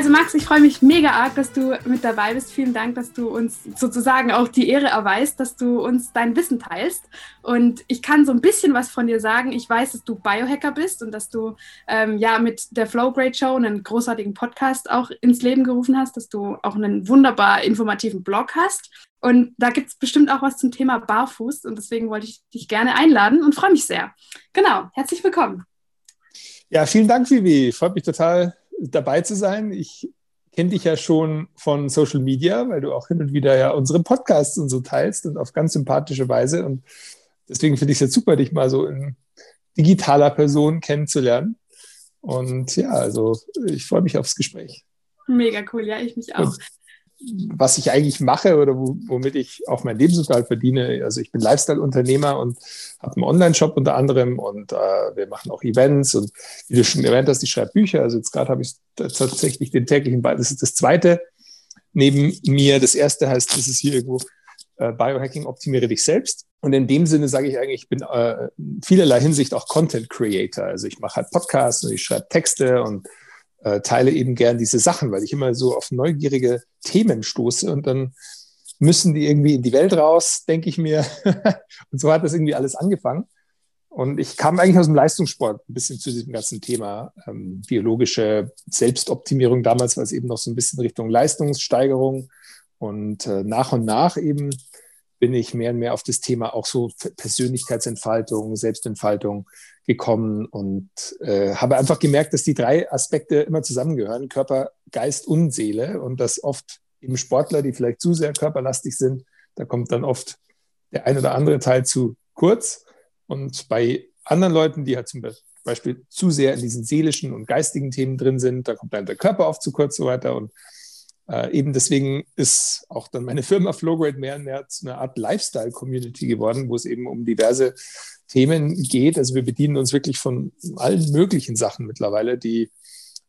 Also Max, ich freue mich mega arg, dass du mit dabei bist. Vielen Dank, dass du uns sozusagen auch die Ehre erweist, dass du uns dein Wissen teilst. Und ich kann so ein bisschen was von dir sagen. Ich weiß, dass du Biohacker bist und dass du ähm, ja mit der Flow Great Show einen großartigen Podcast auch ins Leben gerufen hast, dass du auch einen wunderbar informativen Blog hast. Und da gibt es bestimmt auch was zum Thema Barfuß. Und deswegen wollte ich dich gerne einladen und freue mich sehr. Genau, herzlich willkommen. Ja, vielen Dank, Vivi. Freut mich total, dabei zu sein. Ich kenne dich ja schon von Social Media, weil du auch hin und wieder ja unsere Podcasts und so teilst und auf ganz sympathische Weise. Und deswegen finde ich es jetzt super, dich mal so in digitaler Person kennenzulernen. Und ja, also ich freue mich aufs Gespräch. Mega cool, ja, ich mich auch. Und was ich eigentlich mache oder womit ich auch mein Lebensunterhalt verdiene. Also ich bin Lifestyle-Unternehmer und habe einen Online-Shop unter anderem und äh, wir machen auch Events und wie du schon erwähnt hast, ich schreibe Bücher. Also jetzt gerade habe ich tatsächlich den täglichen, das ist das zweite neben mir. Das erste heißt, das ist hier irgendwo äh, Biohacking, optimiere dich selbst. Und in dem Sinne sage ich eigentlich, ich bin äh, vielerlei Hinsicht auch Content Creator. Also ich mache halt Podcasts und ich schreibe Texte und äh, teile eben gern diese Sachen, weil ich immer so auf neugierige Themen stoße und dann müssen die irgendwie in die Welt raus, denke ich mir. und so hat das irgendwie alles angefangen. Und ich kam eigentlich aus dem Leistungssport ein bisschen zu diesem ganzen Thema ähm, biologische Selbstoptimierung. Damals war es eben noch so ein bisschen Richtung Leistungssteigerung. Und äh, nach und nach eben bin ich mehr und mehr auf das Thema auch so Persönlichkeitsentfaltung, Selbstentfaltung gekommen und äh, habe einfach gemerkt, dass die drei Aspekte immer zusammengehören, Körper, Geist und Seele und dass oft eben Sportler, die vielleicht zu sehr körperlastig sind, da kommt dann oft der ein oder andere Teil zu kurz und bei anderen Leuten, die halt zum Beispiel zu sehr in diesen seelischen und geistigen Themen drin sind, da kommt dann der Körper oft zu kurz und so weiter und äh, eben deswegen ist auch dann meine Firma Flowgrade mehr und mehr zu einer Art Lifestyle-Community geworden, wo es eben um diverse Themen geht. Also wir bedienen uns wirklich von allen möglichen Sachen mittlerweile, die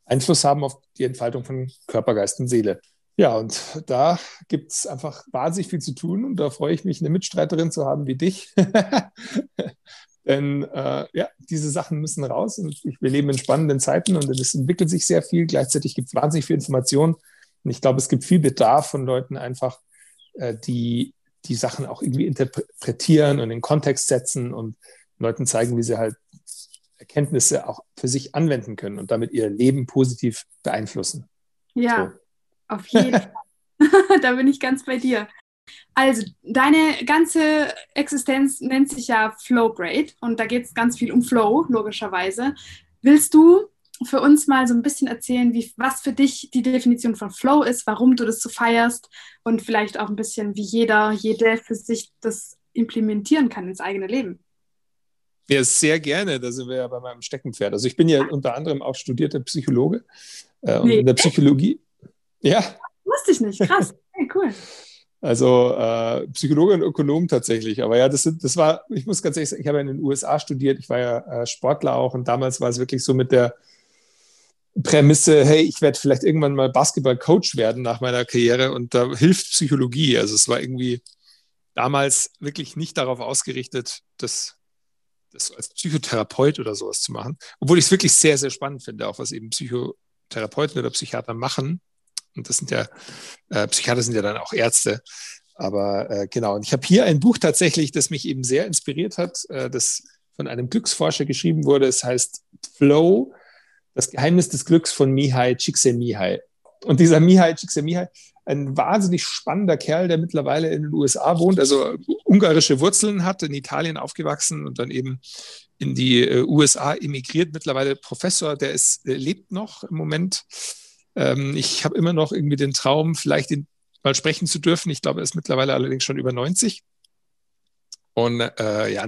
Einfluss haben auf die Entfaltung von Körper, Geist und Seele. Ja, und da gibt es einfach wahnsinnig viel zu tun und da freue ich mich, eine Mitstreiterin zu haben wie dich. Denn äh, ja, diese Sachen müssen raus und wir leben in spannenden Zeiten und es entwickelt sich sehr viel. Gleichzeitig gibt es wahnsinnig viel Information und ich glaube, es gibt viel Bedarf von Leuten einfach, äh, die die Sachen auch irgendwie interpretieren und in Kontext setzen und Leuten zeigen, wie sie halt Erkenntnisse auch für sich anwenden können und damit ihr Leben positiv beeinflussen. Ja, so. auf jeden Fall. da bin ich ganz bei dir. Also, deine ganze Existenz nennt sich ja Flow Grade und da geht es ganz viel um Flow, logischerweise. Willst du für uns mal so ein bisschen erzählen, wie, was für dich die Definition von Flow ist, warum du das so feierst und vielleicht auch ein bisschen, wie jeder, jede für sich das implementieren kann ins eigene Leben? Ja, sehr gerne. Da sind wir ja bei meinem Steckenpferd. Also ich bin ja unter anderem auch studierter Psychologe. Äh, und nee. in der Psychologie. Ja. Wusste ich nicht. Krass. Hey, cool. Also äh, Psychologe und Ökonom tatsächlich. Aber ja, das, das war, ich muss ganz ehrlich sagen, ich habe ja in den USA studiert, ich war ja äh, Sportler auch und damals war es wirklich so mit der Prämisse, hey, ich werde vielleicht irgendwann mal Basketball-Coach werden nach meiner Karriere und da hilft Psychologie. Also es war irgendwie damals wirklich nicht darauf ausgerichtet, das, das als Psychotherapeut oder sowas zu machen. Obwohl ich es wirklich sehr, sehr spannend finde, auch was eben Psychotherapeuten oder Psychiater machen. Und das sind ja, äh, Psychiater sind ja dann auch Ärzte. Aber äh, genau, und ich habe hier ein Buch tatsächlich, das mich eben sehr inspiriert hat, äh, das von einem Glücksforscher geschrieben wurde. Es heißt Flow, das Geheimnis des Glücks von Mihai Csikszentmihalyi. Und dieser Mihai Csikszentmihalyi, ein wahnsinnig spannender Kerl, der mittlerweile in den USA wohnt, also ungarische Wurzeln hat, in Italien aufgewachsen und dann eben in die äh, USA emigriert, mittlerweile Professor, der ist, der lebt noch im Moment. Ähm, ich habe immer noch irgendwie den Traum, vielleicht ihn mal sprechen zu dürfen. Ich glaube, er ist mittlerweile allerdings schon über 90. Und äh, ja,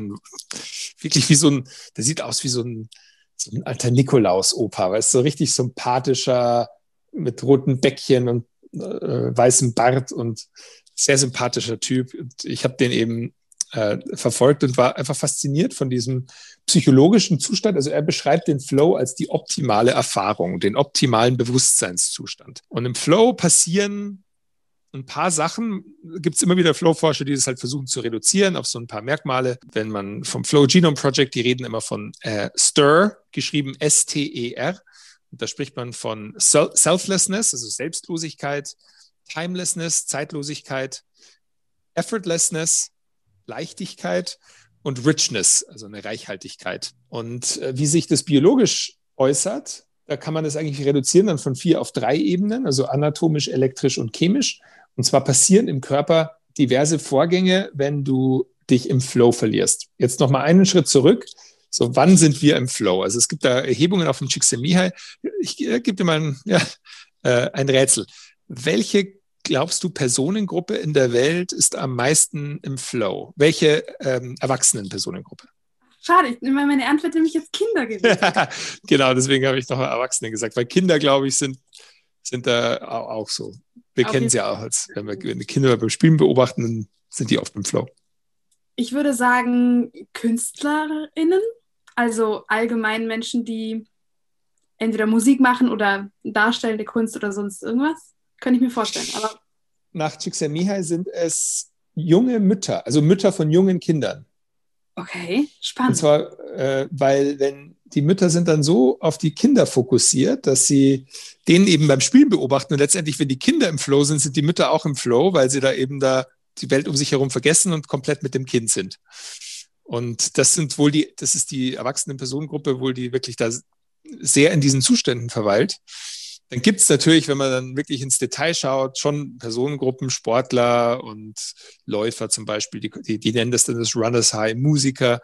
wirklich wie so ein, der sieht aus wie so ein so ein alter Nikolaus-Opa, weißt du, so richtig sympathischer, mit roten Bäckchen und äh, weißem Bart und sehr sympathischer Typ. Und ich habe den eben äh, verfolgt und war einfach fasziniert von diesem psychologischen Zustand. Also er beschreibt den Flow als die optimale Erfahrung, den optimalen Bewusstseinszustand. Und im Flow passieren ein paar Sachen gibt es immer wieder Flow-Forscher, die das halt versuchen zu reduzieren auf so ein paar Merkmale. Wenn man vom Flow Genome Project, die reden immer von äh, STIR, geschrieben S-T-E-R. Da spricht man von Selflessness, also Selbstlosigkeit, Timelessness, Zeitlosigkeit, Effortlessness, Leichtigkeit und Richness, also eine Reichhaltigkeit. Und äh, wie sich das biologisch äußert, da kann man das eigentlich reduzieren dann von vier auf drei Ebenen, also anatomisch, elektrisch und chemisch. Und zwar passieren im Körper diverse Vorgänge, wenn du dich im Flow verlierst. Jetzt noch mal einen Schritt zurück. So, wann sind wir im Flow? Also es gibt da Erhebungen auf dem Csikszentmihalyi. Ich äh, gebe dir mal ein, ja, äh, ein Rätsel. Welche glaubst du, Personengruppe in der Welt ist am meisten im Flow? Welche ähm, Erwachsenenpersonengruppe? Schade, meine Antwort nämlich jetzt Kinder gewesen. genau, deswegen habe ich noch Erwachsene gesagt, weil Kinder, glaube ich, sind, sind da auch so. Wir kennen es ja auch, als wenn wir, Kinder beim Spielen beobachten, dann sind die oft im Flow. Ich würde sagen, KünstlerInnen, also allgemein Menschen, die entweder Musik machen oder darstellende Kunst oder sonst irgendwas. Könnte ich mir vorstellen. Aber Nach Csikszentmihalyi sind es junge Mütter, also Mütter von jungen Kindern. Okay, spannend. Und zwar, äh, weil wenn die Mütter sind dann so auf die Kinder fokussiert, dass sie denen eben beim Spielen beobachten und letztendlich, wenn die Kinder im Flow sind, sind die Mütter auch im Flow, weil sie da eben da die Welt um sich herum vergessen und komplett mit dem Kind sind. Und das sind wohl die, das ist die erwachsene Personengruppe, wohl die wirklich da sehr in diesen Zuständen verweilt. Dann gibt es natürlich, wenn man dann wirklich ins Detail schaut, schon Personengruppen, Sportler und Läufer zum Beispiel, die, die, die nennen das dann das Runners High, Musiker,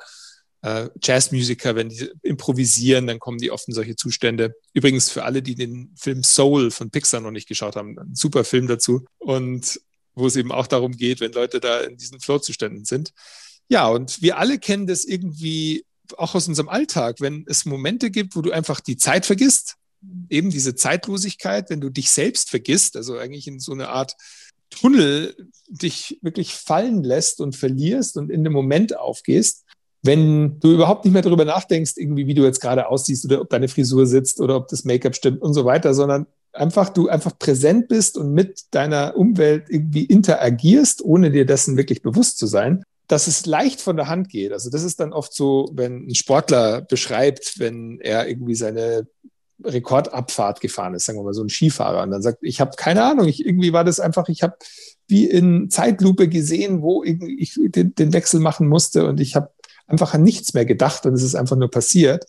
äh, Jazzmusiker, wenn die improvisieren, dann kommen die oft in solche Zustände. Übrigens für alle, die den Film Soul von Pixar noch nicht geschaut haben, ein super Film dazu. Und wo es eben auch darum geht, wenn Leute da in diesen Flow-Zuständen sind. Ja, und wir alle kennen das irgendwie auch aus unserem Alltag, wenn es Momente gibt, wo du einfach die Zeit vergisst, eben diese Zeitlosigkeit, wenn du dich selbst vergisst, also eigentlich in so eine Art Tunnel dich wirklich fallen lässt und verlierst und in dem Moment aufgehst, wenn du überhaupt nicht mehr darüber nachdenkst, irgendwie, wie du jetzt gerade aussiehst oder ob deine Frisur sitzt oder ob das Make-up stimmt und so weiter, sondern einfach du einfach präsent bist und mit deiner Umwelt irgendwie interagierst, ohne dir dessen wirklich bewusst zu sein, dass es leicht von der Hand geht. Also das ist dann oft so, wenn ein Sportler beschreibt, wenn er irgendwie seine Rekordabfahrt gefahren ist, sagen wir mal so ein Skifahrer, und dann sagt, ich habe keine Ahnung, ich, irgendwie war das einfach, ich habe wie in Zeitlupe gesehen, wo ich den, den Wechsel machen musste und ich habe einfach an nichts mehr gedacht und es ist einfach nur passiert.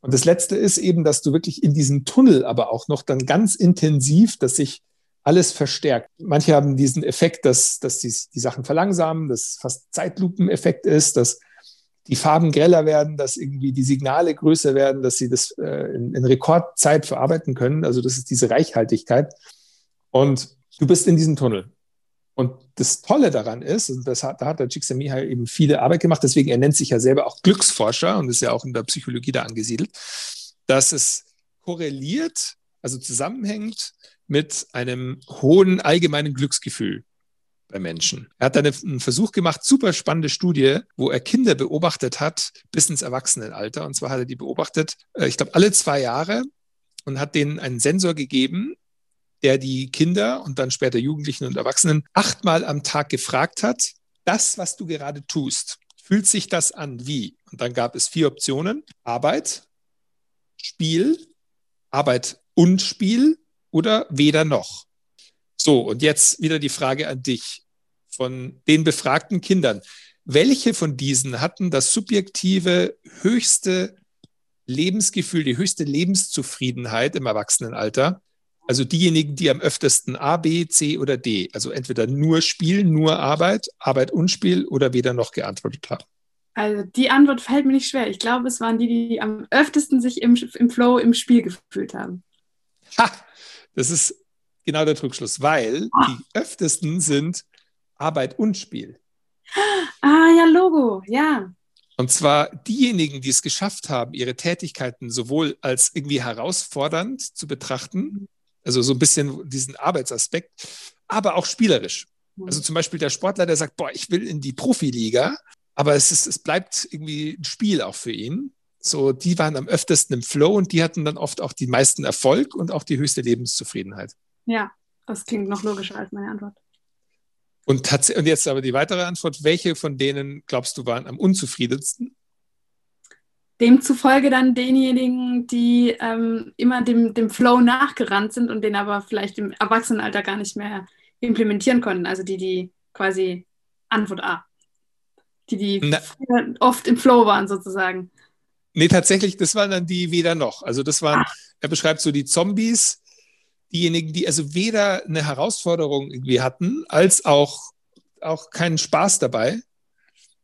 Und das Letzte ist eben, dass du wirklich in diesem Tunnel aber auch noch dann ganz intensiv, dass sich alles verstärkt. Manche haben diesen Effekt, dass, dass die, die Sachen verlangsamen, dass fast Zeitlupeneffekt ist, dass die Farben greller werden, dass irgendwie die Signale größer werden, dass sie das äh, in, in Rekordzeit verarbeiten können. Also das ist diese Reichhaltigkeit. Und du bist in diesem Tunnel. Und das Tolle daran ist, und das hat, da hat der Csikszentmihalyi eben viele Arbeit gemacht, deswegen er nennt sich ja selber auch Glücksforscher und ist ja auch in der Psychologie da angesiedelt, dass es korreliert, also zusammenhängt mit einem hohen allgemeinen Glücksgefühl bei Menschen. Er hat dann einen Versuch gemacht, super spannende Studie, wo er Kinder beobachtet hat bis ins Erwachsenenalter. Und zwar hat er die beobachtet, äh, ich glaube, alle zwei Jahre und hat denen einen Sensor gegeben, der die Kinder und dann später Jugendlichen und Erwachsenen achtmal am Tag gefragt hat, das, was du gerade tust, fühlt sich das an wie? Und dann gab es vier Optionen. Arbeit, Spiel, Arbeit und Spiel oder weder noch. So, und jetzt wieder die Frage an dich von den befragten Kindern. Welche von diesen hatten das subjektive höchste Lebensgefühl, die höchste Lebenszufriedenheit im Erwachsenenalter? Also diejenigen, die am öftesten A, B, C oder D, also entweder nur Spiel, nur Arbeit, Arbeit und Spiel oder weder noch geantwortet haben. Also die Antwort fällt mir nicht schwer. Ich glaube, es waren die, die am öftesten sich im, im Flow im Spiel gefühlt haben. Ha! Das ist genau der Trugschluss, weil oh. die öftesten sind Arbeit und Spiel. Ah, ja, Logo, ja. Und zwar diejenigen, die es geschafft haben, ihre Tätigkeiten sowohl als irgendwie herausfordernd zu betrachten, also so ein bisschen diesen Arbeitsaspekt, aber auch spielerisch. Mhm. Also zum Beispiel der Sportler, der sagt, boah, ich will in die Profiliga, aber es, ist, es bleibt irgendwie ein Spiel auch für ihn. So, die waren am öftesten im Flow und die hatten dann oft auch die meisten Erfolg und auch die höchste Lebenszufriedenheit. Ja, das klingt noch logischer als meine Antwort. Und, und jetzt aber die weitere Antwort. Welche von denen glaubst du waren am unzufriedensten? Demzufolge dann denjenigen, die ähm, immer dem, dem Flow nachgerannt sind und den aber vielleicht im Erwachsenenalter gar nicht mehr implementieren konnten. Also die, die quasi Antwort A. Die, die oft im Flow waren sozusagen. Nee, tatsächlich, das waren dann die weder noch. Also das waren, ah. er beschreibt so die Zombies, diejenigen, die also weder eine Herausforderung irgendwie hatten, als auch, auch keinen Spaß dabei.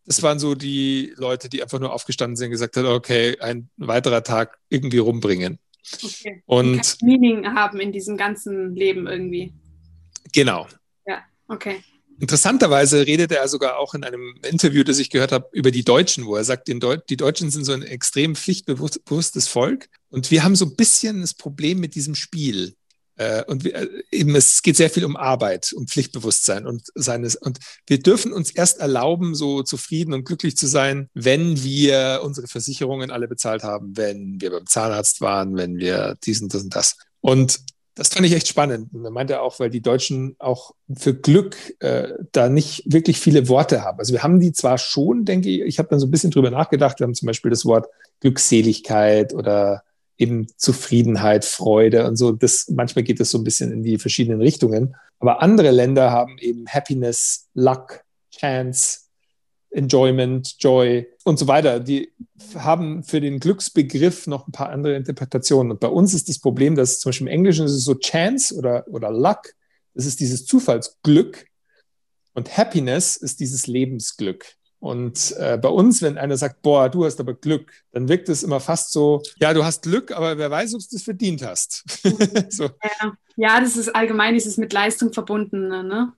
Das waren so die Leute, die einfach nur aufgestanden sind und gesagt haben, okay, ein weiterer Tag irgendwie rumbringen. Okay. Und Meaning haben in diesem ganzen Leben irgendwie. Genau. Ja, okay. Interessanterweise redet er sogar auch in einem Interview, das ich gehört habe, über die Deutschen, wo er sagt, die Deutschen sind so ein extrem pflichtbewusstes Volk und wir haben so ein bisschen das Problem mit diesem Spiel. Äh, und wir, äh, eben, es geht sehr viel um Arbeit, um Pflichtbewusstsein und seines. Und wir dürfen uns erst erlauben, so zufrieden und glücklich zu sein, wenn wir unsere Versicherungen alle bezahlt haben, wenn wir beim Zahnarzt waren, wenn wir diesen, das und das. Und das fand ich echt spannend. Und er meinte auch, weil die Deutschen auch für Glück äh, da nicht wirklich viele Worte haben. Also wir haben die zwar schon, denke ich, ich habe dann so ein bisschen drüber nachgedacht. Wir haben zum Beispiel das Wort Glückseligkeit oder eben Zufriedenheit, Freude und so. Das, manchmal geht es so ein bisschen in die verschiedenen Richtungen. Aber andere Länder haben eben Happiness, Luck, Chance, Enjoyment, Joy und so weiter. Die haben für den Glücksbegriff noch ein paar andere Interpretationen. Und bei uns ist das Problem, dass zum Beispiel im Englischen ist es so Chance oder, oder Luck. Das ist dieses Zufallsglück. Und Happiness ist dieses Lebensglück. Und äh, bei uns, wenn einer sagt, boah, du hast aber Glück, dann wirkt es immer fast so, ja, du hast Glück, aber wer weiß, ob du es verdient hast. so. ja. ja, das ist allgemein, dieses mit Leistung verbunden. Ne?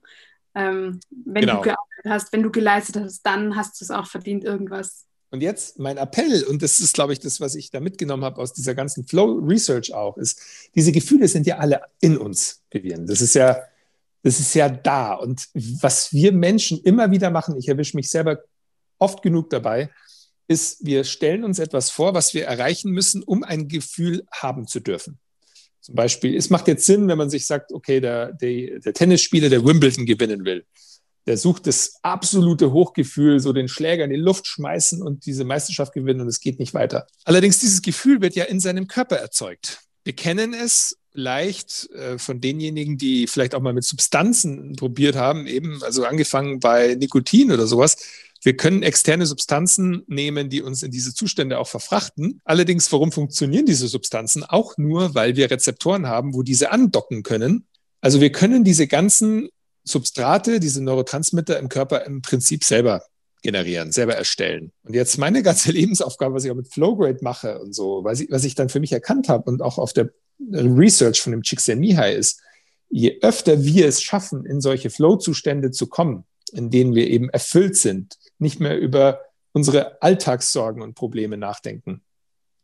Ähm, wenn genau. du gearbeitet hast, wenn du geleistet hast, dann hast du es auch verdient, irgendwas. Und jetzt mein Appell, und das ist, glaube ich, das, was ich da mitgenommen habe aus dieser ganzen Flow Research auch, ist, diese Gefühle sind ja alle in uns, Vivian. Das ist ja, das ist ja da. Und was wir Menschen immer wieder machen, ich erwische mich selber oft genug dabei, ist, wir stellen uns etwas vor, was wir erreichen müssen, um ein Gefühl haben zu dürfen. Zum Beispiel, es macht jetzt Sinn, wenn man sich sagt, okay, der, der, der Tennisspieler, der Wimbledon gewinnen will, der sucht das absolute Hochgefühl, so den Schläger in die Luft schmeißen und diese Meisterschaft gewinnen und es geht nicht weiter. Allerdings, dieses Gefühl wird ja in seinem Körper erzeugt. Wir kennen es leicht äh, von denjenigen, die vielleicht auch mal mit Substanzen probiert haben, eben, also angefangen bei Nikotin oder sowas, wir können externe Substanzen nehmen, die uns in diese Zustände auch verfrachten. Allerdings, warum funktionieren diese Substanzen? Auch nur, weil wir Rezeptoren haben, wo diese andocken können. Also wir können diese ganzen Substrate, diese Neurotransmitter im Körper im Prinzip selber generieren, selber erstellen. Und jetzt meine ganze Lebensaufgabe, was ich auch mit Flowgrade mache und so, was ich, was ich dann für mich erkannt habe und auch auf der Research von dem Csikszentmihalyi ist, je öfter wir es schaffen, in solche Flow-Zustände zu kommen, in denen wir eben erfüllt sind, nicht mehr über unsere Alltagssorgen und Probleme nachdenken,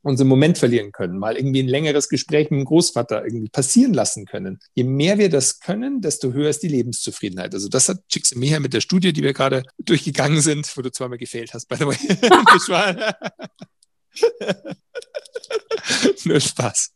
unseren Moment verlieren können, mal irgendwie ein längeres Gespräch mit dem Großvater irgendwie passieren lassen können. Je mehr wir das können, desto höher ist die Lebenszufriedenheit. Also das hat Csikszentmihalyi mit der Studie, die wir gerade durchgegangen sind, wo du zweimal gefehlt hast, by the way. Nur Spaß.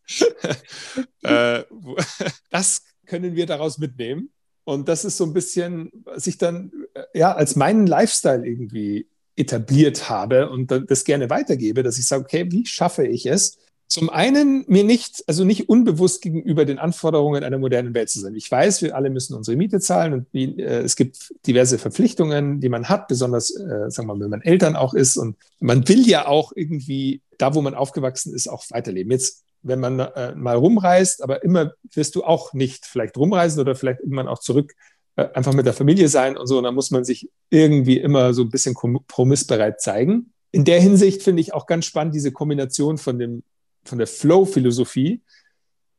Äh, das können wir daraus mitnehmen. Und das ist so ein bisschen, was ich dann äh, ja als meinen Lifestyle irgendwie etabliert habe und das gerne weitergebe, dass ich sage, okay, wie schaffe ich es? Zum einen mir nicht, also nicht unbewusst gegenüber den Anforderungen einer modernen Welt zu sein. Ich weiß, wir alle müssen unsere Miete zahlen und wie, äh, es gibt diverse Verpflichtungen, die man hat, besonders, äh, sagen wir mal, wenn man Eltern auch ist und man will ja auch irgendwie da, wo man aufgewachsen ist, auch weiterleben. Jetzt wenn man äh, mal rumreist, aber immer wirst du auch nicht vielleicht rumreisen oder vielleicht irgendwann auch zurück äh, einfach mit der Familie sein und so. Und da muss man sich irgendwie immer so ein bisschen kompromissbereit zeigen. In der Hinsicht finde ich auch ganz spannend diese Kombination von, dem, von der Flow-Philosophie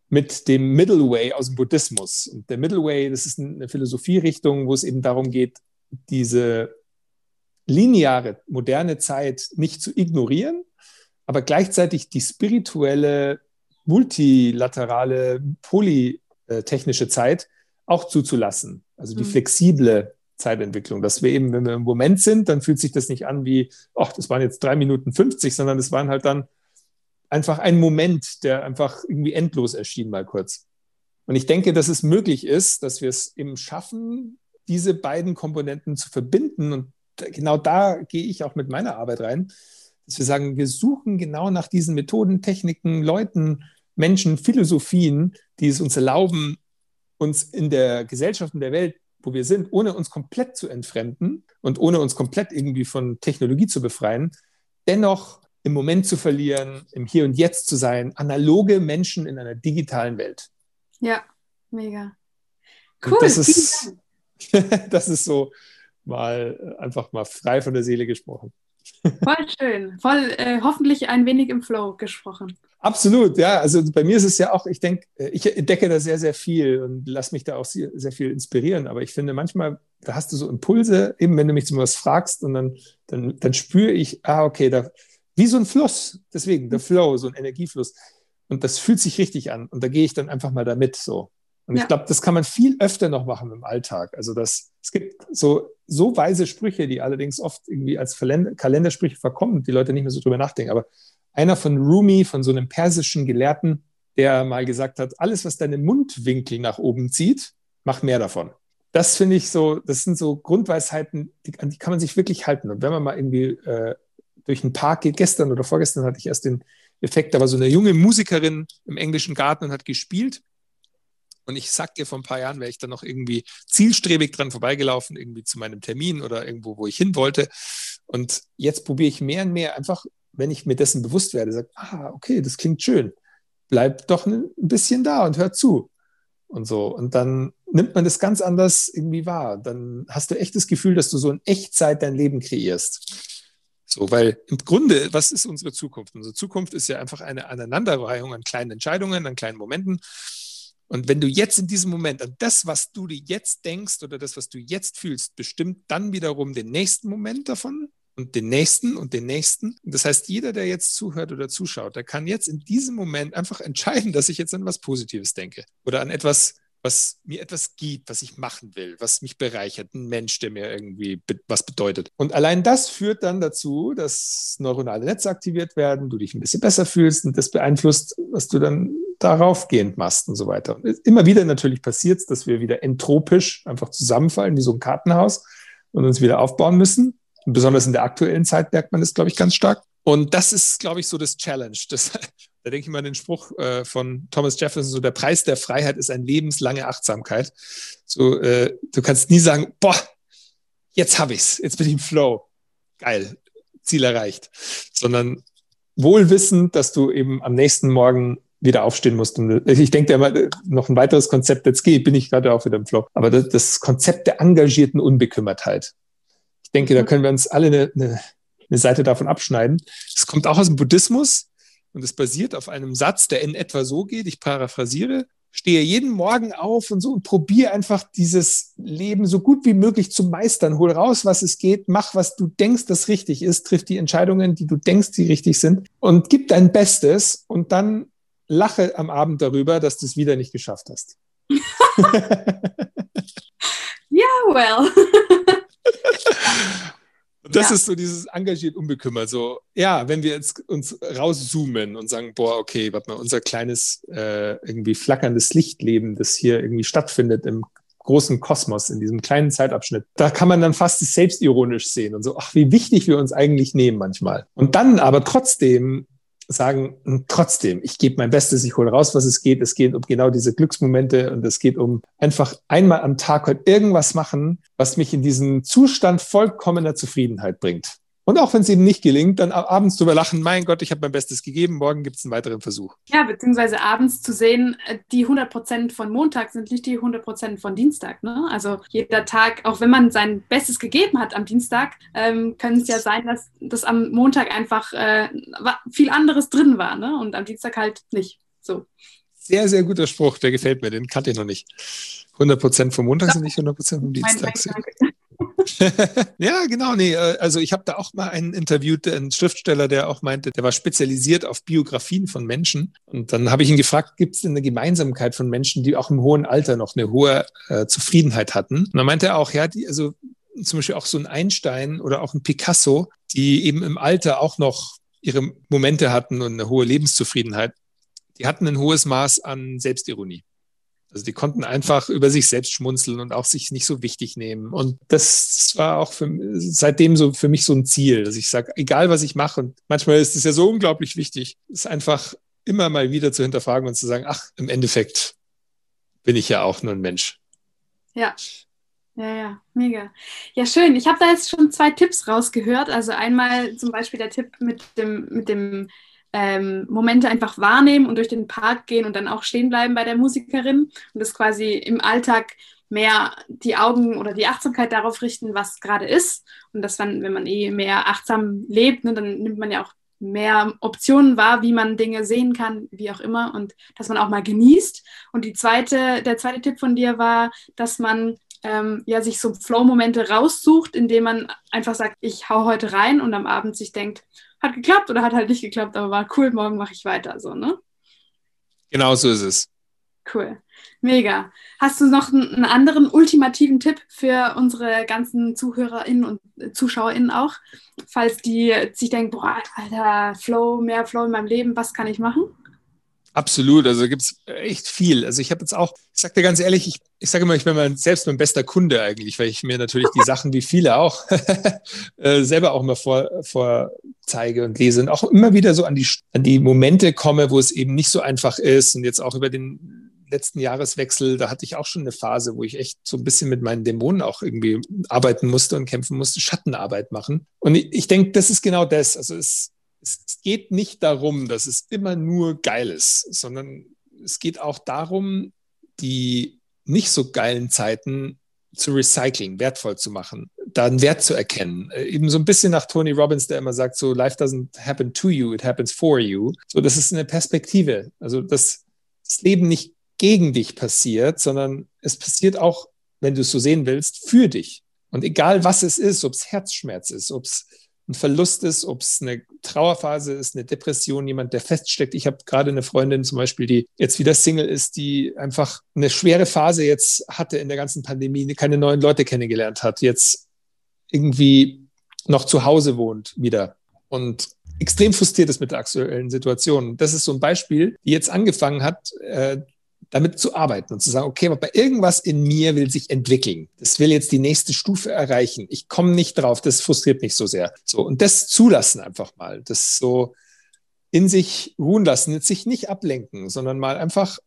mit dem Middle Way aus dem Buddhismus. Und der Middle Way, das ist eine Philosophierichtung, wo es eben darum geht, diese lineare, moderne Zeit nicht zu ignorieren, aber gleichzeitig die spirituelle multilaterale, polytechnische Zeit auch zuzulassen. Also die mhm. flexible Zeitentwicklung, dass wir eben, wenn wir im Moment sind, dann fühlt sich das nicht an wie, ach, das waren jetzt drei Minuten 50, sondern es waren halt dann einfach ein Moment, der einfach irgendwie endlos erschien, mal kurz. Und ich denke, dass es möglich ist, dass wir es eben schaffen, diese beiden Komponenten zu verbinden. Und genau da gehe ich auch mit meiner Arbeit rein, dass wir sagen, wir suchen genau nach diesen Methoden, Techniken, Leuten, Menschen, Philosophien, die es uns erlauben, uns in der Gesellschaft und der Welt, wo wir sind, ohne uns komplett zu entfremden und ohne uns komplett irgendwie von Technologie zu befreien, dennoch im Moment zu verlieren, im Hier und Jetzt zu sein, analoge Menschen in einer digitalen Welt. Ja, mega. Cool. das ist, das ist so mal einfach mal frei von der Seele gesprochen. Voll schön, voll äh, hoffentlich ein wenig im Flow gesprochen. Absolut, ja. Also bei mir ist es ja auch, ich denke, äh, ich entdecke da sehr, sehr viel und lasse mich da auch sehr, sehr, viel inspirieren. Aber ich finde manchmal, da hast du so Impulse, eben wenn du mich zu was fragst und dann, dann, dann spüre ich, ah, okay, da, wie so ein Fluss, deswegen der Flow, so ein Energiefluss. Und das fühlt sich richtig an. Und da gehe ich dann einfach mal damit so. Und ja. ich glaube, das kann man viel öfter noch machen im Alltag. Also das, es gibt so, so weise Sprüche, die allerdings oft irgendwie als Kalendersprüche verkommen, die Leute nicht mehr so drüber nachdenken. Aber einer von Rumi, von so einem persischen Gelehrten, der mal gesagt hat, alles, was deine Mundwinkel nach oben zieht, mach mehr davon. Das finde ich so, das sind so Grundweisheiten, die, an die kann man sich wirklich halten. Und wenn man mal irgendwie äh, durch einen Park geht, gestern oder vorgestern hatte ich erst den Effekt, da war so eine junge Musikerin im englischen Garten und hat gespielt und ich sag dir, vor ein paar Jahren wäre ich dann noch irgendwie zielstrebig dran vorbeigelaufen, irgendwie zu meinem Termin oder irgendwo, wo ich hin wollte. Und jetzt probiere ich mehr und mehr einfach, wenn ich mir dessen bewusst werde, sage, ah, okay, das klingt schön. Bleib doch ein bisschen da und hör zu. Und so. Und dann nimmt man das ganz anders irgendwie wahr. Dann hast du echt das Gefühl, dass du so in Echtzeit dein Leben kreierst. So, weil im Grunde, was ist unsere Zukunft? Unsere Zukunft ist ja einfach eine Aneinanderreihung an kleinen Entscheidungen, an kleinen Momenten. Und wenn du jetzt in diesem Moment an das, was du dir jetzt denkst oder das, was du jetzt fühlst, bestimmt dann wiederum den nächsten Moment davon und den nächsten und den nächsten. Das heißt, jeder, der jetzt zuhört oder zuschaut, der kann jetzt in diesem Moment einfach entscheiden, dass ich jetzt an was Positives denke oder an etwas, was mir etwas gibt, was ich machen will, was mich bereichert, ein Mensch, der mir irgendwie be was bedeutet. Und allein das führt dann dazu, dass neuronale Netze aktiviert werden, du dich ein bisschen besser fühlst und das beeinflusst, was du dann darauf gehend machst und so weiter. Und immer wieder natürlich passiert es, dass wir wieder entropisch einfach zusammenfallen, wie so ein Kartenhaus und uns wieder aufbauen müssen. Und besonders in der aktuellen Zeit merkt man das, glaube ich, ganz stark. Und das ist, glaube ich, so das Challenge. Das, da denke ich mal an den Spruch äh, von Thomas Jefferson, so der Preis der Freiheit ist eine lebenslange Achtsamkeit. So, äh, du kannst nie sagen, boah, jetzt habe ich's, jetzt bin ich im Flow. Geil, Ziel erreicht. Sondern wohlwissend, dass du eben am nächsten Morgen wieder aufstehen musst. Und ich denke ja mal, noch ein weiteres Konzept, jetzt geht, bin ich gerade auch wieder im Flow. Aber das, das Konzept der engagierten Unbekümmertheit. Ich denke, da mhm. können wir uns alle eine, eine, eine Seite davon abschneiden. Es kommt auch aus dem Buddhismus und es basiert auf einem Satz, der in etwa so geht, ich paraphrasiere, stehe jeden Morgen auf und so und probiere einfach dieses Leben so gut wie möglich zu meistern. Hol raus, was es geht, mach, was du denkst, das richtig ist, triff die Entscheidungen, die du denkst, die richtig sind und gib dein Bestes und dann lache am Abend darüber, dass du es wieder nicht geschafft hast. ja, well. das ja. ist so dieses engagiert unbekümmert. So, ja, wenn wir jetzt uns rauszoomen und sagen, boah, okay, warte mal, unser kleines, äh, irgendwie flackerndes Lichtleben, das hier irgendwie stattfindet im großen Kosmos, in diesem kleinen Zeitabschnitt, da kann man dann fast selbstironisch sehen und so, ach, wie wichtig wir uns eigentlich nehmen manchmal. Und dann aber trotzdem sagen, hm, trotzdem, ich gebe mein Bestes, ich hole raus, was es geht. Es geht um genau diese Glücksmomente und es geht um einfach einmal am Tag heute irgendwas machen, was mich in diesen Zustand vollkommener Zufriedenheit bringt. Und auch wenn es eben nicht gelingt, dann abends drüber lachen, mein Gott, ich habe mein Bestes gegeben, morgen gibt es einen weiteren Versuch. Ja, beziehungsweise abends zu sehen, äh, die 100 Prozent von Montag sind nicht die 100 Prozent von Dienstag. Ne? Also jeder Tag, auch wenn man sein Bestes gegeben hat am Dienstag, ähm, können es ja sein, dass, dass am Montag einfach äh, viel anderes drin war ne? und am Dienstag halt nicht. So. Sehr, sehr guter Spruch, der gefällt mir, den kannte ich noch nicht. 100 Prozent vom Montag sind nicht 100 Prozent vom Dienstag. Mein, mein ja, genau, nee. Äh, also ich habe da auch mal einen interviewt, einen Schriftsteller, der auch meinte, der war spezialisiert auf Biografien von Menschen. Und dann habe ich ihn gefragt, gibt es denn eine Gemeinsamkeit von Menschen, die auch im hohen Alter noch eine hohe äh, Zufriedenheit hatten? Und dann meinte er auch, ja, die, also zum Beispiel auch so ein Einstein oder auch ein Picasso, die eben im Alter auch noch ihre Momente hatten und eine hohe Lebenszufriedenheit, die hatten ein hohes Maß an Selbstironie. Also die konnten einfach über sich selbst schmunzeln und auch sich nicht so wichtig nehmen. Und das war auch für, seitdem so für mich so ein Ziel, dass ich sage, egal was ich mache, und manchmal ist es ja so unglaublich wichtig, ist einfach immer mal wieder zu hinterfragen und zu sagen, ach, im Endeffekt bin ich ja auch nur ein Mensch. Ja, ja, ja, mega. Ja, schön. Ich habe da jetzt schon zwei Tipps rausgehört. Also einmal zum Beispiel der Tipp mit dem, mit dem ähm, Momente einfach wahrnehmen und durch den Park gehen und dann auch stehen bleiben bei der Musikerin und das quasi im Alltag mehr die Augen oder die Achtsamkeit darauf richten, was gerade ist. Und dass man, wenn man eh mehr achtsam lebt, ne, dann nimmt man ja auch mehr Optionen wahr, wie man Dinge sehen kann, wie auch immer, und dass man auch mal genießt. Und die zweite, der zweite Tipp von dir war, dass man ähm, ja, sich so Flow-Momente raussucht, indem man einfach sagt, ich hau heute rein und am Abend sich denkt, hat geklappt oder hat halt nicht geklappt, aber war cool, morgen mache ich weiter, so, ne? Genau so ist es. Cool. Mega. Hast du noch einen anderen ultimativen Tipp für unsere ganzen ZuhörerInnen und ZuschauerInnen auch? Falls die sich denken, boah, Alter, Flow, mehr Flow in meinem Leben, was kann ich machen? Absolut, also gibt es echt viel. Also ich habe jetzt auch, ich sage dir ganz ehrlich, ich, ich sage immer, ich bin mein, selbst mein bester Kunde eigentlich, weil ich mir natürlich die Sachen, wie viele auch, äh, selber auch immer vor, vorzeige und lese und auch immer wieder so an die, an die Momente komme, wo es eben nicht so einfach ist und jetzt auch über den letzten Jahreswechsel, da hatte ich auch schon eine Phase, wo ich echt so ein bisschen mit meinen Dämonen auch irgendwie arbeiten musste und kämpfen musste, Schattenarbeit machen. Und ich, ich denke, das ist genau das. Also es, es geht nicht darum, dass es immer nur geil ist, sondern es geht auch darum, die nicht so geilen Zeiten zu recyceln, wertvoll zu machen, da einen Wert zu erkennen. Äh, eben so ein bisschen nach Tony Robbins, der immer sagt, so life doesn't happen to you, it happens for you. So, das ist eine Perspektive. Also, dass das Leben nicht gegen dich passiert, sondern es passiert auch, wenn du es so sehen willst, für dich. Und egal was es ist, ob es Herzschmerz ist, ob es ein Verlust ist, ob es eine Trauerphase ist, eine Depression, jemand, der feststeckt. Ich habe gerade eine Freundin zum Beispiel, die jetzt wieder Single ist, die einfach eine schwere Phase jetzt hatte in der ganzen Pandemie, keine neuen Leute kennengelernt hat, jetzt irgendwie noch zu Hause wohnt wieder und extrem frustriert ist mit der aktuellen Situation. Das ist so ein Beispiel, die jetzt angefangen hat, äh, damit zu arbeiten und zu sagen, okay, aber irgendwas in mir will sich entwickeln. Das will jetzt die nächste Stufe erreichen. Ich komme nicht drauf, das frustriert mich so sehr. So, und das zulassen einfach mal. Das so in sich ruhen lassen, jetzt sich nicht ablenken, sondern mal einfach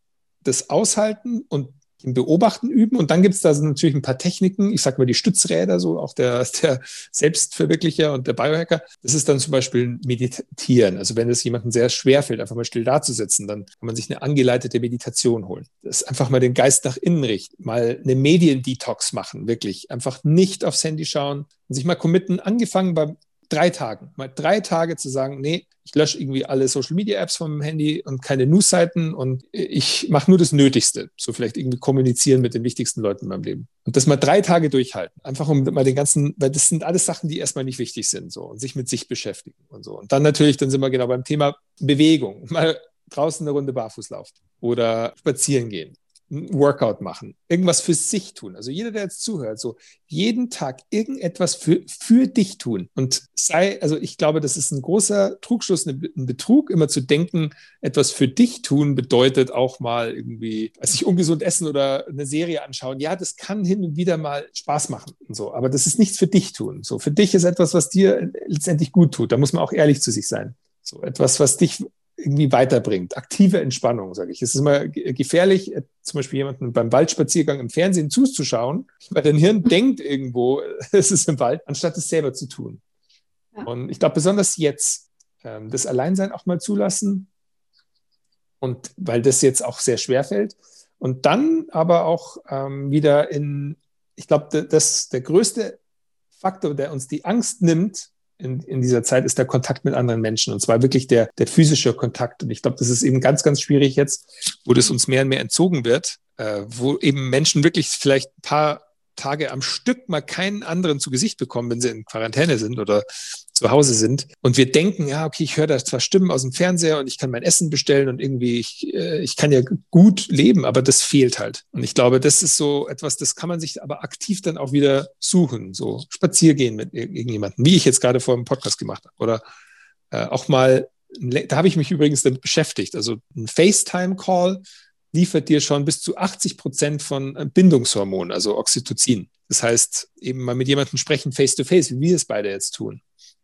das aushalten und im Beobachten üben. Und dann gibt es da natürlich ein paar Techniken. Ich sage mal die Stützräder, so auch der, der Selbstverwirklicher und der Biohacker. Das ist dann zum Beispiel Meditieren. Also wenn es jemandem sehr schwer fällt, einfach mal still dazusitzen, dann kann man sich eine angeleitete Meditation holen. Das ist einfach mal den Geist nach innen richten, mal eine Mediendetox machen, wirklich. Einfach nicht aufs Handy schauen und sich mal committen, angefangen beim drei Tagen. Mal drei Tage zu sagen, nee, ich lösche irgendwie alle Social Media Apps vom Handy und keine Newsseiten und ich mache nur das Nötigste. So vielleicht irgendwie kommunizieren mit den wichtigsten Leuten in meinem Leben. Und das mal drei Tage durchhalten. Einfach um mal den ganzen, weil das sind alles Sachen, die erstmal nicht wichtig sind, so und sich mit sich beschäftigen und so. Und dann natürlich, dann sind wir genau beim Thema Bewegung. Mal draußen eine Runde barfuß laufen oder spazieren gehen Workout machen, irgendwas für sich tun. Also jeder, der jetzt zuhört, so jeden Tag irgendetwas für, für dich tun und sei, also ich glaube, das ist ein großer Trugschluss, ein Betrug, immer zu denken, etwas für dich tun bedeutet auch mal irgendwie, weiß ich, ungesund essen oder eine Serie anschauen. Ja, das kann hin und wieder mal Spaß machen und so, aber das ist nichts für dich tun. So, für dich ist etwas, was dir letztendlich gut tut. Da muss man auch ehrlich zu sich sein. So etwas, was dich irgendwie weiterbringt. Aktive Entspannung, sage ich. Es ist immer gefährlich, äh, zum Beispiel jemanden beim Waldspaziergang im Fernsehen zuzuschauen, weil dein Hirn denkt irgendwo, es ist im Wald, anstatt es selber zu tun. Ja. Und ich glaube, besonders jetzt, ähm, das Alleinsein auch mal zulassen und weil das jetzt auch sehr schwer fällt. Und dann aber auch ähm, wieder in, ich glaube, das, der größte Faktor, der uns die Angst nimmt, in, in dieser Zeit ist der Kontakt mit anderen Menschen und zwar wirklich der, der physische Kontakt. Und ich glaube, das ist eben ganz, ganz schwierig jetzt, wo das uns mehr und mehr entzogen wird, äh, wo eben Menschen wirklich vielleicht ein paar Tage am Stück mal keinen anderen zu Gesicht bekommen, wenn sie in Quarantäne sind oder zu Hause sind. Und wir denken, ja, okay, ich höre da zwar Stimmen aus dem Fernseher und ich kann mein Essen bestellen und irgendwie, ich, äh, ich kann ja gut leben, aber das fehlt halt. Und ich glaube, das ist so etwas, das kann man sich aber aktiv dann auch wieder suchen, so spaziergehen mit irgendjemandem, wie ich jetzt gerade vor dem Podcast gemacht habe. Oder äh, auch mal, da habe ich mich übrigens damit beschäftigt, also ein FaceTime-Call liefert dir schon bis zu 80 Prozent von äh, Bindungshormonen, also Oxytocin. Das heißt, eben mal mit jemandem sprechen, face to face, wie wir es beide jetzt tun.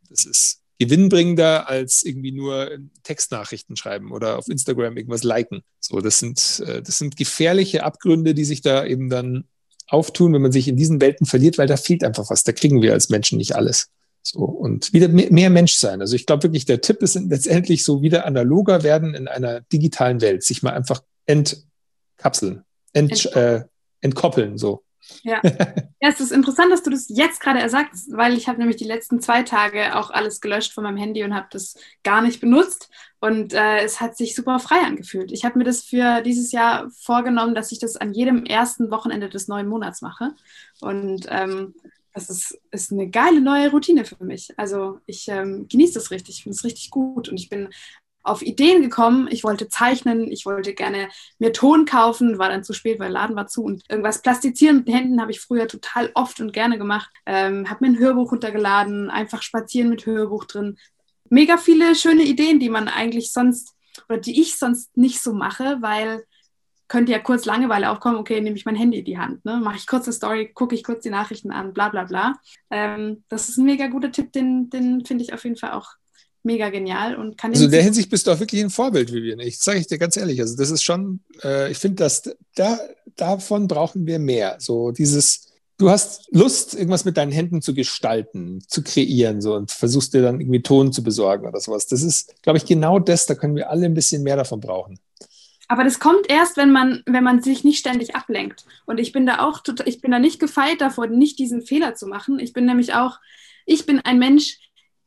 Das ist gewinnbringender als irgendwie nur Textnachrichten schreiben oder auf Instagram irgendwas liken. So, das sind, äh, das sind gefährliche Abgründe, die sich da eben dann auftun, wenn man sich in diesen Welten verliert, weil da fehlt einfach was. Da kriegen wir als Menschen nicht alles. So, und wieder mehr Mensch sein. Also ich glaube wirklich, der Tipp ist letztendlich so wieder analoger werden in einer digitalen Welt, sich mal einfach entkapseln, ent, äh, entkoppeln, so. Ja. ja, es ist interessant, dass du das jetzt gerade sagst, weil ich habe nämlich die letzten zwei Tage auch alles gelöscht von meinem Handy und habe das gar nicht benutzt. Und äh, es hat sich super frei angefühlt. Ich habe mir das für dieses Jahr vorgenommen, dass ich das an jedem ersten Wochenende des neuen Monats mache. Und ähm, das ist, ist eine geile neue Routine für mich. Also ich ähm, genieße das richtig, ich finde es richtig gut und ich bin auf Ideen gekommen. Ich wollte zeichnen, ich wollte gerne mir Ton kaufen, war dann zu spät, weil der Laden war zu und irgendwas plastizieren mit den Händen habe ich früher total oft und gerne gemacht. Ähm, habe mir ein Hörbuch runtergeladen, einfach spazieren mit Hörbuch drin. Mega viele schöne Ideen, die man eigentlich sonst oder die ich sonst nicht so mache, weil könnte ja kurz Langeweile aufkommen, okay, nehme ich mein Handy in die Hand, ne? mache ich kurz eine Story, gucke ich kurz die Nachrichten an, bla bla bla. Ähm, das ist ein mega guter Tipp, den, den finde ich auf jeden Fall auch mega genial und kann. Also in der Hinsicht bist du auch wirklich ein Vorbild, Vivian. Ich sage ich dir ganz ehrlich. Also das ist schon, äh, ich finde, dass da davon brauchen wir mehr. So dieses, du hast Lust, irgendwas mit deinen Händen zu gestalten, zu kreieren, so und versuchst dir dann irgendwie Ton zu besorgen oder sowas. Das ist, glaube ich, genau das. Da können wir alle ein bisschen mehr davon brauchen. Aber das kommt erst, wenn man, wenn man sich nicht ständig ablenkt. Und ich bin da auch, ich bin da nicht gefeit davor, nicht diesen Fehler zu machen. Ich bin nämlich auch, ich bin ein Mensch,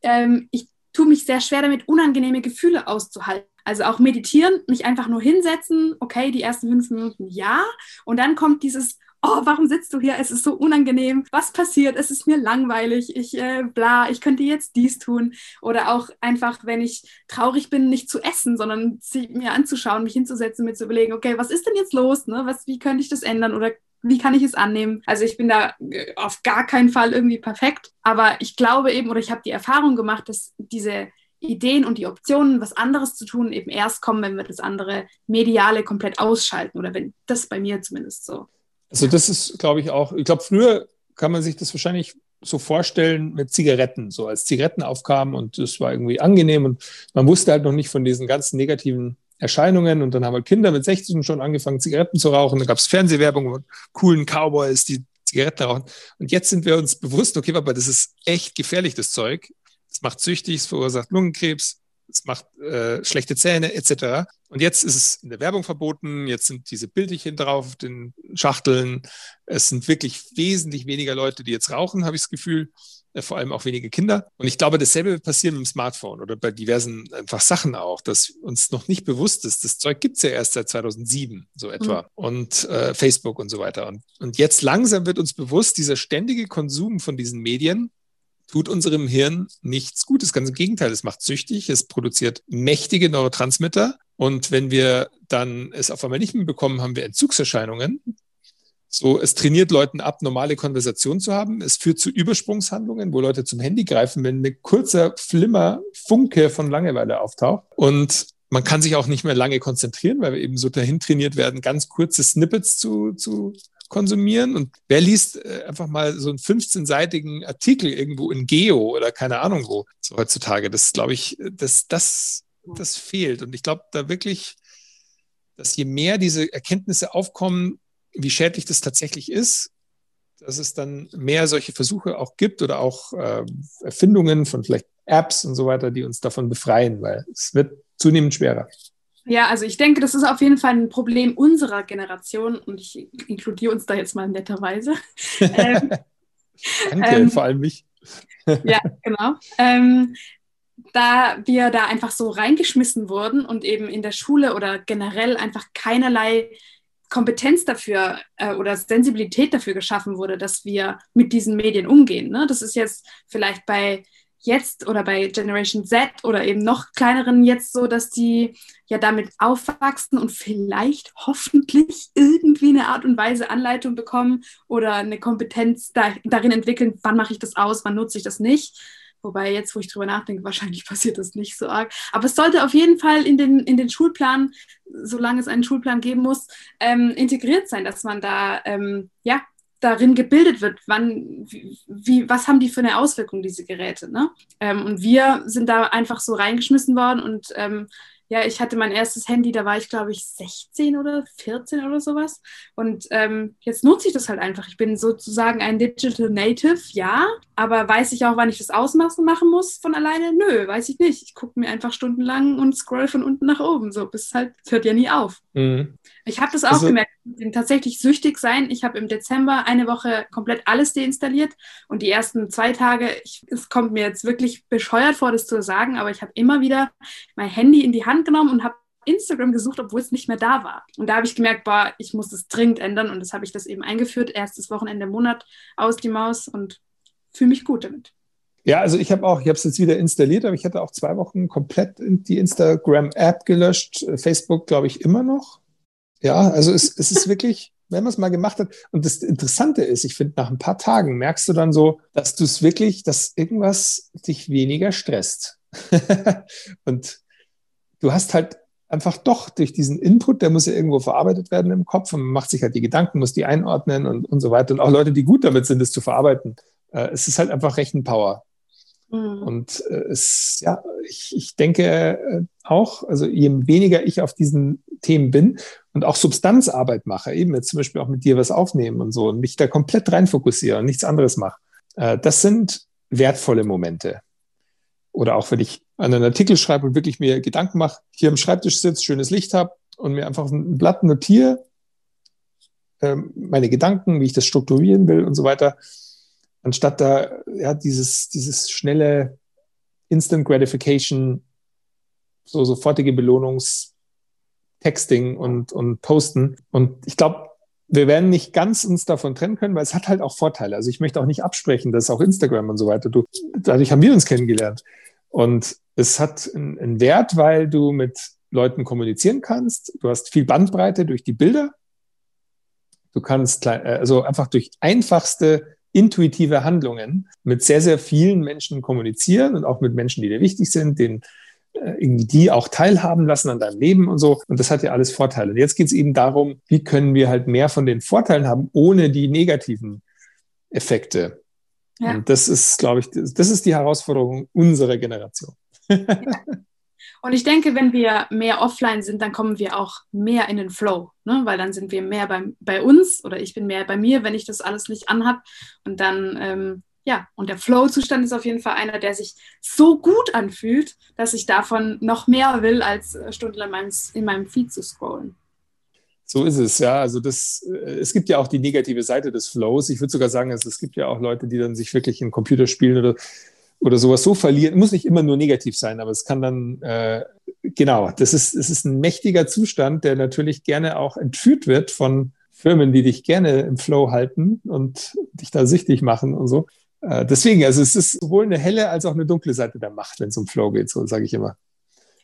ähm, ich tue mich sehr schwer damit, unangenehme Gefühle auszuhalten. Also auch meditieren, mich einfach nur hinsetzen, okay, die ersten fünf Minuten ja. Und dann kommt dieses, oh, warum sitzt du hier? Es ist so unangenehm. Was passiert? Es ist mir langweilig. Ich, äh, bla, ich könnte jetzt dies tun. Oder auch einfach, wenn ich traurig bin, nicht zu essen, sondern mir anzuschauen, mich hinzusetzen, mir zu überlegen, okay, was ist denn jetzt los? Ne? Was, wie könnte ich das ändern? Oder wie kann ich es annehmen? Also ich bin da äh, auf gar keinen Fall irgendwie perfekt, aber ich glaube eben oder ich habe die Erfahrung gemacht, dass diese Ideen und die Optionen, was anderes zu tun, eben erst kommen, wenn wir das andere Mediale komplett ausschalten oder wenn das bei mir zumindest so. Also das ist, glaube ich, auch, ich glaube, früher kann man sich das wahrscheinlich so vorstellen mit Zigaretten, so als Zigaretten aufkamen und das war irgendwie angenehm und man wusste halt noch nicht von diesen ganzen negativen Erscheinungen und dann haben wir Kinder mit 16 schon angefangen, Zigaretten zu rauchen. Da gab es Fernsehwerbung mit coolen Cowboys, die Zigaretten rauchen. Und jetzt sind wir uns bewusst, okay, aber das ist echt gefährlich, das Zeug. Es macht süchtig, es verursacht Lungenkrebs, es macht äh, schlechte Zähne etc. Und jetzt ist es in der Werbung verboten, jetzt sind diese Bildchen drauf auf den Schachteln. Es sind wirklich wesentlich weniger Leute, die jetzt rauchen, habe ich das Gefühl. Äh, vor allem auch wenige Kinder. Und ich glaube, dasselbe wird passieren mit dem Smartphone oder bei diversen einfach Sachen auch, dass uns noch nicht bewusst ist. Das Zeug gibt es ja erst seit 2007, so etwa. Mhm. Und äh, Facebook und so weiter. Und, und jetzt langsam wird uns bewusst, dieser ständige Konsum von diesen Medien tut unserem Hirn nichts Gutes. Ganz im Gegenteil, es macht süchtig, es produziert mächtige Neurotransmitter. Und wenn wir dann es auf einmal nicht mehr bekommen, haben wir Entzugserscheinungen. So, es trainiert Leuten ab, normale Konversationen zu haben. Es führt zu Übersprungshandlungen, wo Leute zum Handy greifen, wenn ein kurzer Flimmer, Funke von Langeweile auftaucht. Und man kann sich auch nicht mehr lange konzentrieren, weil wir eben so dahin trainiert werden, ganz kurze Snippets zu, zu konsumieren. Und wer liest äh, einfach mal so einen 15-seitigen Artikel irgendwo in Geo oder keine Ahnung wo so heutzutage? Das glaube ich, das, das, das fehlt. Und ich glaube da wirklich, dass je mehr diese Erkenntnisse aufkommen, wie schädlich das tatsächlich ist, dass es dann mehr solche Versuche auch gibt oder auch äh, Erfindungen von vielleicht Apps und so weiter, die uns davon befreien, weil es wird zunehmend schwerer. Ja, also ich denke, das ist auf jeden Fall ein Problem unserer Generation und ich inkludiere uns da jetzt mal netterweise. ähm, Danke, ähm, vor allem mich. ja, genau. Ähm, da wir da einfach so reingeschmissen wurden und eben in der Schule oder generell einfach keinerlei Kompetenz dafür äh, oder Sensibilität dafür geschaffen wurde, dass wir mit diesen Medien umgehen. Ne? Das ist jetzt vielleicht bei jetzt oder bei Generation Z oder eben noch kleineren jetzt so, dass die ja damit aufwachsen und vielleicht hoffentlich irgendwie eine Art und Weise Anleitung bekommen oder eine Kompetenz da, darin entwickeln, wann mache ich das aus, wann nutze ich das nicht. Wobei jetzt, wo ich drüber nachdenke, wahrscheinlich passiert das nicht so arg. Aber es sollte auf jeden Fall in den, in den Schulplan, solange es einen Schulplan geben muss, ähm, integriert sein, dass man da ähm, ja darin gebildet wird, wann, wie, was haben die für eine Auswirkung, diese Geräte. Ne? Ähm, und wir sind da einfach so reingeschmissen worden und ähm, ja, ich hatte mein erstes Handy, da war ich, glaube ich, 16 oder 14 oder sowas. Und ähm, jetzt nutze ich das halt einfach. Ich bin sozusagen ein Digital Native, ja, aber weiß ich auch, wann ich das ausmachen machen muss von alleine? Nö, weiß ich nicht. Ich gucke mir einfach stundenlang und scroll von unten nach oben. So, bis halt, hört ja nie auf. Mhm. Ich habe das auch also, gemerkt, tatsächlich süchtig sein. Ich habe im Dezember eine Woche komplett alles deinstalliert und die ersten zwei Tage, ich, es kommt mir jetzt wirklich bescheuert vor, das zu sagen, aber ich habe immer wieder mein Handy in die Hand genommen und habe Instagram gesucht, obwohl es nicht mehr da war. Und da habe ich gemerkt, boah, ich muss das dringend ändern und das habe ich das eben eingeführt. Erstes Wochenende im Monat aus die Maus und fühle mich gut damit. Ja, also ich habe auch, ich habe es jetzt wieder installiert, aber ich hatte auch zwei Wochen komplett die Instagram-App gelöscht. Facebook, glaube ich, immer noch. Ja, also es, es ist wirklich, wenn man es mal gemacht hat. Und das Interessante ist, ich finde, nach ein paar Tagen merkst du dann so, dass du es wirklich, dass irgendwas dich weniger stresst. und du hast halt einfach doch durch diesen Input, der muss ja irgendwo verarbeitet werden im Kopf und man macht sich halt die Gedanken, muss die einordnen und, und so weiter. Und auch Leute, die gut damit sind, es zu verarbeiten. Äh, es ist halt einfach Rechenpower. Mhm. Und äh, es, ja, ich, ich denke äh, auch, also je weniger ich auf diesen Themen bin und auch Substanzarbeit mache, eben jetzt zum Beispiel auch mit dir was aufnehmen und so und mich da komplett rein fokussiere und nichts anderes mache, äh, das sind wertvolle Momente. Oder auch wenn ich einen Artikel schreibe und wirklich mir Gedanken mache, hier am Schreibtisch sitze, schönes Licht habe und mir einfach ein Blatt notiere, ähm, meine Gedanken, wie ich das strukturieren will und so weiter anstatt da ja, dieses, dieses schnelle Instant Gratification, so sofortige Belohnungstexting und, und Posten. Und ich glaube, wir werden nicht ganz uns davon trennen können, weil es hat halt auch Vorteile. Also ich möchte auch nicht absprechen, dass auch Instagram und so weiter, du, dadurch haben wir uns kennengelernt. Und es hat einen Wert, weil du mit Leuten kommunizieren kannst. Du hast viel Bandbreite durch die Bilder. Du kannst äh, also einfach durch einfachste intuitive Handlungen mit sehr, sehr vielen Menschen kommunizieren und auch mit Menschen, die dir wichtig sind, den äh, irgendwie die auch teilhaben lassen an deinem Leben und so. Und das hat ja alles Vorteile. Und jetzt geht es eben darum, wie können wir halt mehr von den Vorteilen haben, ohne die negativen Effekte. Ja. Und das ist, glaube ich, das ist die Herausforderung unserer Generation. Ja. Und ich denke, wenn wir mehr offline sind, dann kommen wir auch mehr in den Flow, ne? weil dann sind wir mehr bei, bei uns oder ich bin mehr bei mir, wenn ich das alles nicht anhab. Und dann, ähm, ja, und der Flow-Zustand ist auf jeden Fall einer, der sich so gut anfühlt, dass ich davon noch mehr will, als äh, stundenlang in meinem Feed zu scrollen. So ist es, ja. Also das, äh, es gibt ja auch die negative Seite des Flows. Ich würde sogar sagen, es, es gibt ja auch Leute, die dann sich wirklich in Computerspielen oder oder sowas so verlieren, muss nicht immer nur negativ sein, aber es kann dann, äh, genau, das ist, es ist ein mächtiger Zustand, der natürlich gerne auch entführt wird von Firmen, die dich gerne im Flow halten und dich da süchtig machen und so. Äh, deswegen, also es ist sowohl eine helle als auch eine dunkle Seite der Macht, wenn es um Flow geht, so sage ich immer.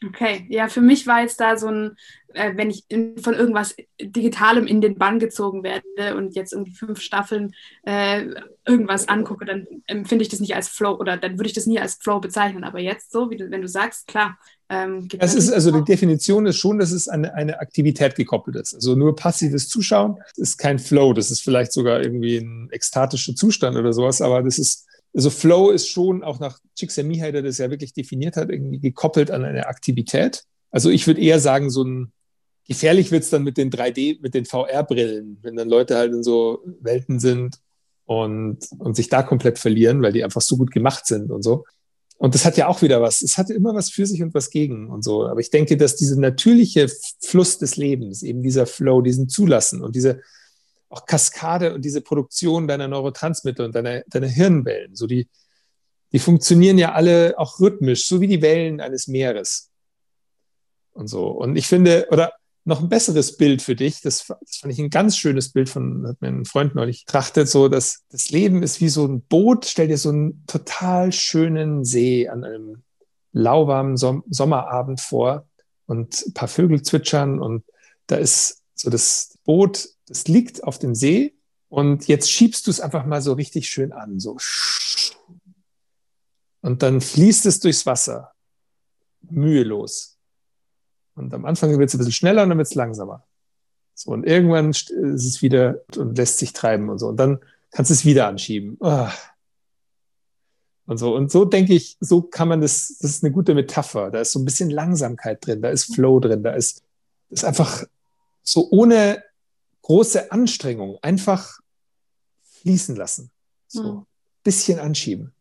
Okay, ja, für mich war jetzt da so ein, äh, wenn ich in, von irgendwas Digitalem in den Bann gezogen werde und jetzt irgendwie fünf Staffeln äh, irgendwas angucke, dann empfinde ich das nicht als Flow oder dann würde ich das nie als Flow bezeichnen. Aber jetzt so, wie du, wenn du sagst, klar. Ähm, das ist also die Definition ist schon, dass es an eine Aktivität gekoppelt ist. Also nur passives Zuschauen ist kein Flow. Das ist vielleicht sogar irgendwie ein ekstatischer Zustand oder sowas, aber das ist also Flow ist schon auch nach Csikszentmihalyi, der das ja wirklich definiert hat, irgendwie gekoppelt an eine Aktivität. Also ich würde eher sagen, so ein gefährlich wird es dann mit den 3D, mit den VR-Brillen, wenn dann Leute halt in so Welten sind und, und sich da komplett verlieren, weil die einfach so gut gemacht sind und so. Und das hat ja auch wieder was. Es hat immer was für sich und was gegen und so. Aber ich denke, dass dieser natürliche Fluss des Lebens, eben dieser Flow, diesen Zulassen und diese, auch Kaskade und diese Produktion deiner Neurotransmitter und deiner, deiner Hirnwellen, so die, die funktionieren ja alle auch rhythmisch, so wie die Wellen eines Meeres. Und so. Und ich finde, oder noch ein besseres Bild für dich, das, das fand ich ein ganz schönes Bild von, hat mir ein Freund neulich trachtet, so, dass das Leben ist wie so ein Boot, stell dir so einen total schönen See an einem lauwarmen Som Sommerabend vor und ein paar Vögel zwitschern und da ist so das Boot das liegt auf dem See und jetzt schiebst du es einfach mal so richtig schön an. So. Und dann fließt es durchs Wasser. Mühelos. Und am Anfang wird es ein bisschen schneller und dann wird es langsamer. So, und irgendwann ist es wieder und lässt sich treiben und so. Und dann kannst du es wieder anschieben. Oh. Und so. Und so denke ich, so kann man das, das ist eine gute Metapher. Da ist so ein bisschen Langsamkeit drin, da ist Flow drin, da ist, ist einfach so ohne große Anstrengung einfach fließen lassen. So ein mhm. bisschen anschieben.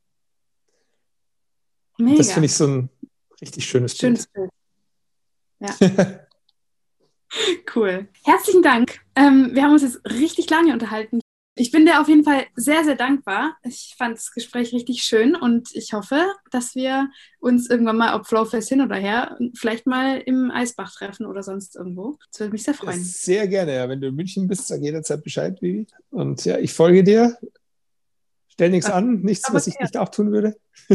Mega. Das finde ich so ein richtig schönes, schönes Bild. Bild. Ja. cool. Herzlichen Dank. Ähm, wir haben uns jetzt richtig lange unterhalten. Ich bin dir auf jeden Fall sehr, sehr dankbar. Ich fand das Gespräch richtig schön und ich hoffe, dass wir uns irgendwann mal, ob Flowfest hin oder her, vielleicht mal im Eisbach treffen oder sonst irgendwo. Das würde mich sehr freuen. Sehr gerne, ja. Wenn du in München bist, sag jederzeit Bescheid, Bibi. Und ja, ich folge dir. Stell nichts Ach, an, nichts, was ich ja. nicht auch tun würde.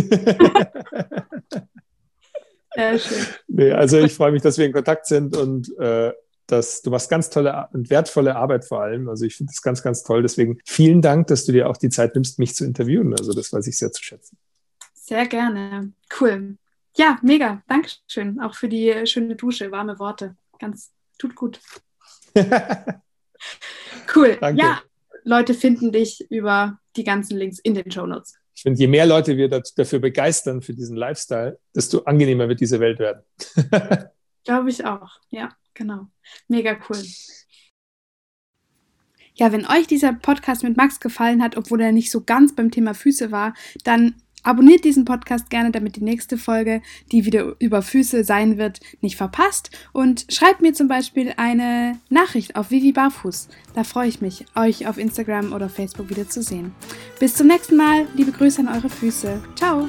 Sehr schön. Nee, also ich freue mich, dass wir in Kontakt sind und äh, dass du machst ganz tolle und wertvolle Arbeit vor allem. Also ich finde das ganz, ganz toll. Deswegen vielen Dank, dass du dir auch die Zeit nimmst, mich zu interviewen. Also das weiß ich sehr zu schätzen. Sehr gerne. Cool. Ja, mega. Dankeschön. Auch für die schöne Dusche, warme Worte. Ganz, tut gut. cool. Danke. Ja, Leute finden dich über die ganzen Links in den Show Notes. Ich finde, je mehr Leute wir dafür begeistern, für diesen Lifestyle, desto angenehmer wird diese Welt werden. Glaube ich auch. Ja, genau. Mega cool. Ja, wenn euch dieser Podcast mit Max gefallen hat, obwohl er nicht so ganz beim Thema Füße war, dann Abonniert diesen Podcast gerne, damit die nächste Folge, die wieder über Füße sein wird, nicht verpasst. Und schreibt mir zum Beispiel eine Nachricht auf Vivi Barfuß. Da freue ich mich, euch auf Instagram oder Facebook wieder zu sehen. Bis zum nächsten Mal. Liebe Grüße an eure Füße. Ciao.